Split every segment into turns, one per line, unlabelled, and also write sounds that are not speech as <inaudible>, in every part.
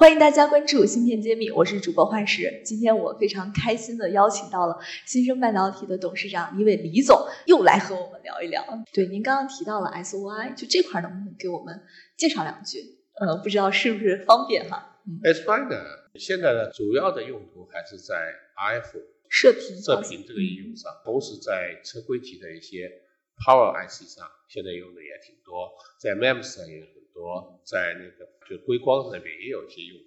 欢迎大家关注芯片揭秘，我是主播幻石。今天我非常开心的邀请到了新生半导体的董事长李伟李总，又来和我们聊一聊。对，您刚刚提到了 SOI，就这块能不能给我们介绍两句？呃，不知道是不是方便哈
？SOI 呢，现在呢主要的用途还是在 RF
射频
射频这个应用上，同时在车规级的一些 Power IC 上，现在用的也挺多，在 MEMS 上也。多在那个就硅光那边也有一些用，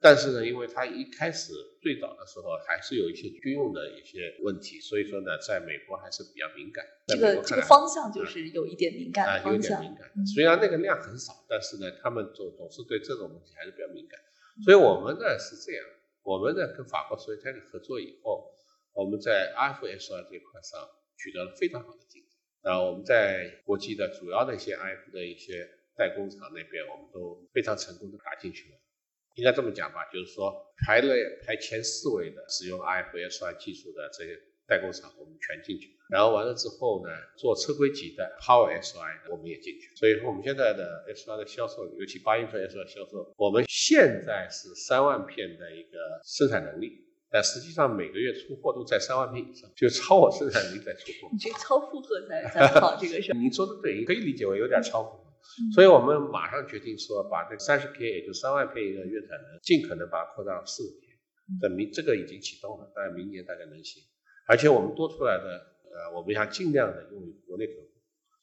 但是呢，因为它一开始最早的时候还是有一些军用的一些问题，所以说呢，在美国还是比较敏感。
这个这个方向就是有一点敏感的
方向。有点敏感。虽然那个量很少，但是呢，他们总总是对这种问题还是比较敏感。所以我们呢是这样，我们呢跟法国所以开始合作以后，我们在 RFSOI 这一块上取得了非常好的进展。啊我们在国际的主要的一些 RF 的一些。代工厂那边，我们都非常成功的打进去了。应该这么讲吧，就是说排了排前四位的使用 RFSOI 技术的这些代工厂，我们全进去了。然后完了之后呢，做车规级的 Power SOI 我们也进去。所以说我们现在的 SOI 的销售，尤其八英寸 SOI 销售，我们现在是三万片的一个生产能力，但实际上每个月出货都在三万片以上，就超我生产能力在出货。
你这超负荷在在跑这个事 <laughs>
你说的对，可以理解为有点超负荷。所以我们马上决定说，把这个三十 K，也就三万片一个月产能，尽可能把它扩到四十 K。这明这个已经启动了，大概明年大概能行。而且我们多出来的，呃，我们要尽量的用于国内客户。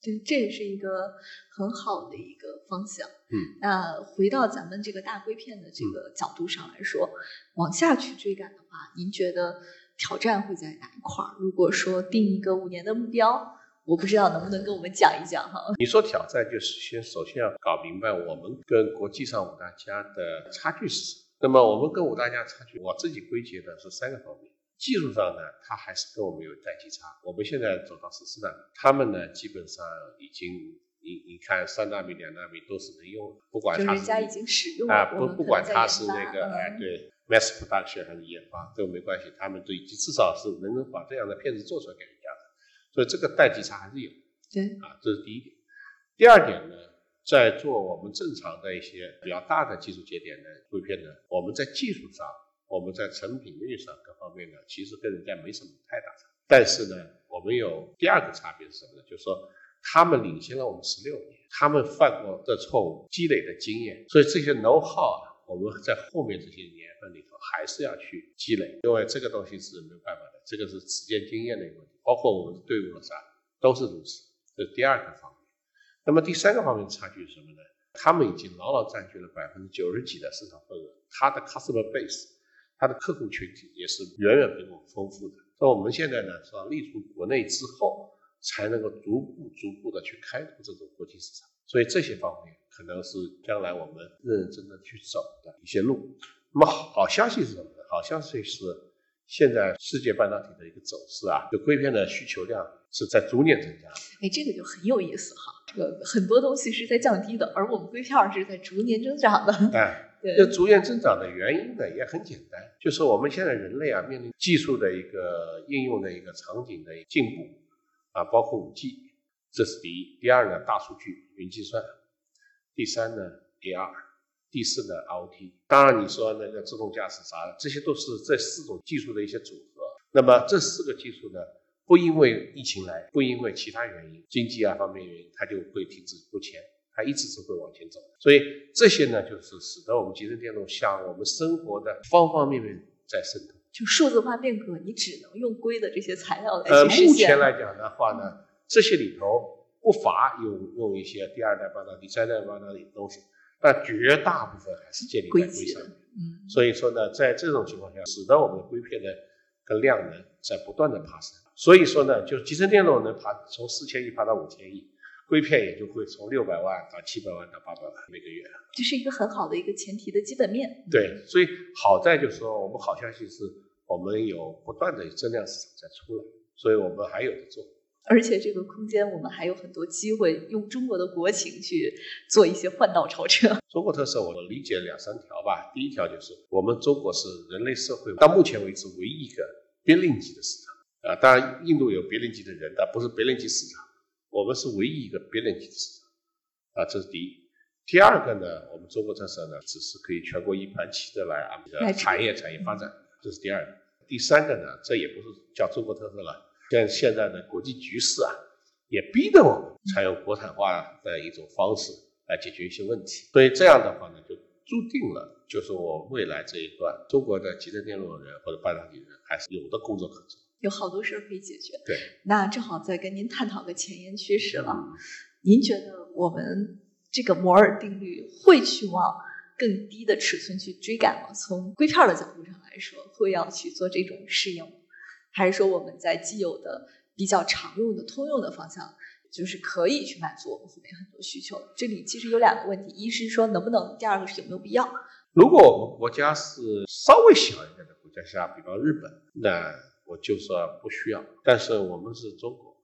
对，这也是一个很好的一个方向。
嗯。
那回到咱们这个大硅片的这个角度上来说，往下去追赶的话，您觉得挑战会在哪一块儿？如果说定一个五年的目标？我不知道能不能跟我们讲一讲哈？
你说挑战就是先首先要搞明白我们跟国际上五大家的差距是什么。那么我们跟五大家差距，我自己归结的是三个方面。技术上呢，它还是跟我们有代际差。我们现在走到十四纳米，他们呢基本上已经，你你看三纳米、两纳米都是能用的，不管他
人家已经使用
啊，不不管他是那个哎对 mass production 还是研发都没关系，他们都已经至少是能够把这样的片子做出来给人家的。所以这个代际差还是有，
对
啊，这是第一点。第二点呢，在做我们正常的一些比较大的技术节点的硅片呢，我们在技术上，我们在成品率上各方面呢，其实跟人家没什么太大差。但是呢，我们有第二个差别是什么呢？就是说他们领先了我们十六年，他们犯过的错误积累的经验，所以这些 know how 啊，我们在后面这些年份里头还是要去积累，因为这个东西是没有办法的，这个是时间经验的一个问题。包括我们的队伍的啥都是如此，这是第二个方面。那么第三个方面的差距是什么呢？他们已经牢牢占据了百分之九十几的市场份额，他的 customer base，他的客户群体也是远远比我们丰富的。所以我们现在呢是要立足国内之后，才能够逐步逐步的去开拓这种国际市场。所以这些方面可能是将来我们认认真真去走的一些路。那么好消息是什么呢？好消息是。现在世界半导体的一个走势啊，就硅片的需求量是在逐年增加。
哎，这个就很有意思哈。这个很多东西是在降低的，而我们硅片是在逐年增长的。
哎，这逐年增长的原因呢也很简单，就是我们现在人类啊面临技术的一个应用的一个场景的进步啊，包括五 G，这是第一。第二呢，大数据、云计算。第三呢，AR。第四呢 IoT，当然你说那个自动驾驶啥的，这些都是这四种技术的一些组合。那么这四个技术呢，不因为疫情来，不因为其他原因，经济啊方面原因，它就会停滞不前，它一直是会往前走。所以这些呢，就是使得我们集成电路向我们生活的方方面面在渗透。
就数字化变革，你只能用硅的这些材料来
呃，目前来讲的话呢，这些里头不乏有用一些第二代半导体、第三代半导体东西。但绝大部分还是建立在硅上面，
嗯，
所以说呢，在这种情况下，使得我们的硅片的跟量能在不断的爬升。所以说呢，就集成电路能爬从四千亿爬到五千亿，硅片也就会从六百万到七百万到八百万每个月。
这是一个很好的一个前提的基本面。
对，所以好在就是说，我们好消息是我们有不断的增量市场在出来，所以我们还有的做。
而且这个空间我们还有很多机会用中国的国情去做一些换道超车。
中国特色我理解两三条吧。第一条就是我们中国是人类社会到目前为止唯一一个边领级的市场啊，当然印度有别领级的人，但不是别领级市场。我们是唯一一个别领级的市场啊，这是第一。第二个呢，我们中国特色呢，只是可以全国一盘棋的来啊，产业产业发展，这是第二个。第三个呢，这也不是叫中国特色了，像现在的国际局势啊，也逼得我们采用国产化的一种方式来解决一些问题。所以这样的话呢，就注定了，就是我未来这一段中国的集成电路人或者半导体人还是有的工作可做，
有好多事儿可以解决。
对，
那正好再跟您探讨个前沿趋势了。您觉得我们这个摩尔定律会去往？更低的尺寸去追赶吗？从硅片的角度上来说，会要去做这种适应吗？还是说我们在既有的比较常用的通用的方向，就是可以去满足我们后面很多需求？这里其实有两个问题：一是说能不能，第二个是有没有必要？
如果我们国家是稍微小一点的国家，像比方日本，那我就说不需要。但是我们是中国，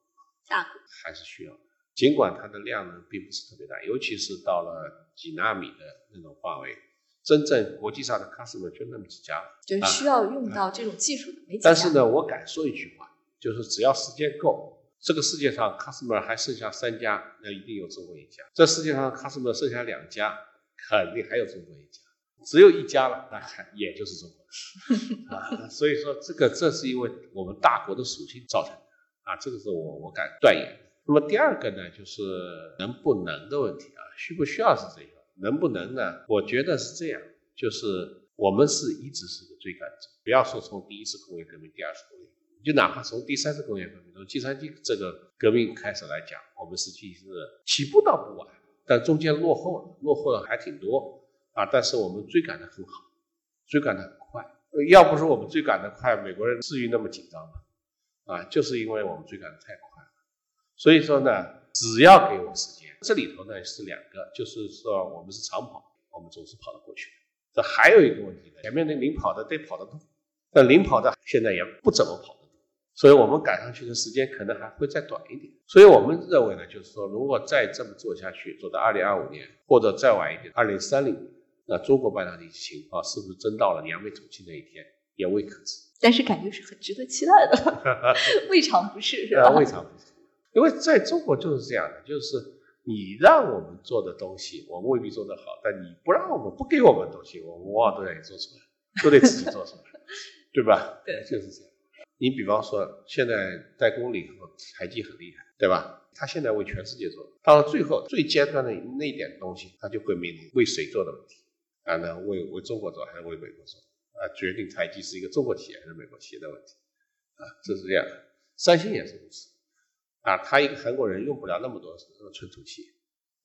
大国
还是需要。尽管它的量呢并不是特别大，尤其是到了几纳米的那种范围，真正国际上的 customer 就那么几家，
就是需要用到这种技术的没几
家。但是呢，我敢说一句话，就是只要时间够，这个世界上 customer 还剩下三家，那一定有中国一家；这世界上 customer 剩下两家，肯定还有中国一家。只有一家了，那还也就是中国 <laughs> 啊。所以说，这个这是因为我们大国的属性造成的啊，这个是我我敢断言。那么第二个呢，就是能不能的问题啊，需不需要是这样，能不能呢？我觉得是这样，就是我们是一直是个追赶者，不要说从第一次工业革命、第二次工业，革命，就哪怕从第三次工业革命，从计算机这个革命开始来讲，我们实际是起步倒不晚，但中间落后了，落后了还挺多啊，但是我们追赶的很好，追赶的很快，要不是我们追赶的快，美国人至于那么紧张吗？啊，就是因为我们追赶的太快了。所以说呢，只要给我时间，这里头呢是两个，就是说我们是长跑，我们总是跑得过去。这还有一个问题呢，前面那领跑的得跑得动，但领跑的现在也不怎么跑得动，所以我们赶上去的时间可能还会再短一点。所以我们认为呢，就是说如果再这么做下去，做到二零二五年或者再晚一点，二零三零年，那中国半导体情况是不是真到了扬眉吐气那一天，也未可知。
但是感觉是很值得期待的，<laughs> 未尝不是，是吧？
未尝不是。因为在中国就是这样的，就是你让我们做的东西，我们未必做得好；但你不让我们、不给我们东西，我们往往都得做出来，都得自己做出来，<laughs> 对吧？
对，
就是这样。你比方说，现在代工里头，台积很厉害，对吧？他现在为全世界做，到了最后最尖端的那点东西，他就会面临为谁做的问题啊？那为为中国做还是为美国做啊？决定台积是一个中国企业还是美国企业的问题啊？这是这样的。三星也是如此。啊，他一个韩国人用不了那么多存储器，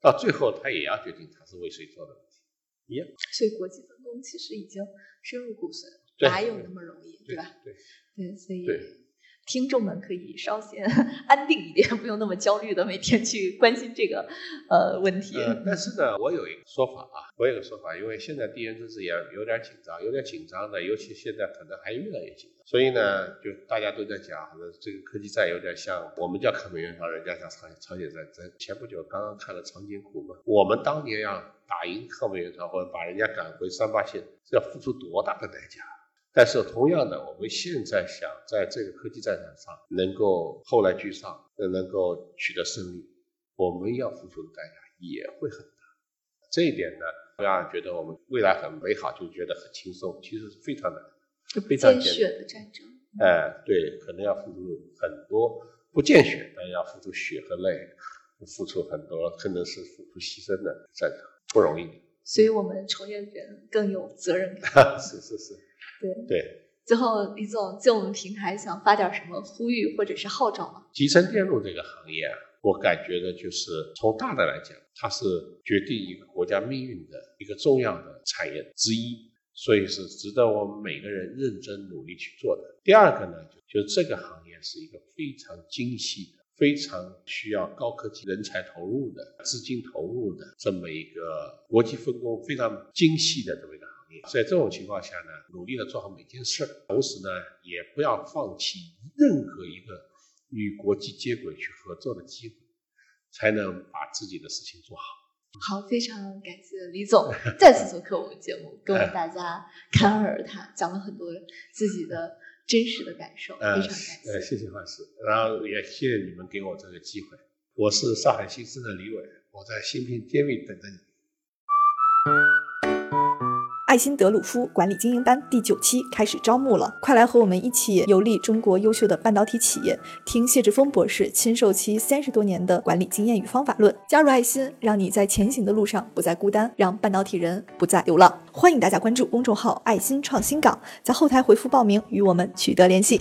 到最后他也要决定他是为谁做的问题，一样。
所以国际分工其实已经深入骨髓了，哪有那么容易，
对
吧？
对
对，所以
对。
听众们可以稍先 <laughs> 安定一点，<laughs> 不用那么焦虑的每天去关心这个呃问题。
但是呢，我有一个说法啊，我有个说法，因为现在地缘政治也有点紧张，有点紧张的，尤其现在可能还越来越紧张。所以呢，就大家都在讲，这个科技战有点像我们叫抗美援朝，人家叫朝朝鲜战争。前不久刚刚看了长津湖嘛，我们当年要打赢抗美援朝或者把人家赶回三八线，是要付出多大的代价？但是同样的，我们现在想在这个科技战场上能够后来居上，能够取得胜利，我们要付出的代价也会很大。这一点呢，让人觉得我们未来很美好，就觉得很轻松，其实是非常难，非常
艰血的战争。
哎，对，可能要付出很多不见血，但要付出血和泪，付出很多，可能是付出牺牲的战场，不容易。
所以我们从业人更有责任感。
是 <laughs> 是是。
对
对，
最后李总借我们平台想发点什么呼吁或者是号召吗？
集成电路这个行业啊，我感觉的就是从大的来讲，它是决定一个国家命运的一个重要的产业之一，所以是值得我们每个人认真努力去做的。第二个呢，就就这个行业是一个非常精细的、非常需要高科技人才投入的、资金投入的这么一个国际分工非常精细的这么一个。在这种情况下呢，努力的做好每件事儿，同时呢，也不要放弃任何一个与国际接轨去合作的机会，才能把自己的事情做好。
好，非常感谢李总再次做客我们节目，跟我们大家侃侃而谈，讲了很多自己的真实的感受，非常感谢。
呃，谢谢范师，然后也谢谢你们给我这个机会。我是上海新生的李伟，我在新片揭秘等着你。
爱新德鲁夫管理精英班第九期开始招募了，快来和我们一起游历中国优秀的半导体企业，听谢志峰博士亲授其三十多年的管理经验与方法论。加入爱心，让你在前行的路上不再孤单，让半导体人不再流浪。欢迎大家关注公众号“爱心创新港”，在后台回复报名，与我们取得联系。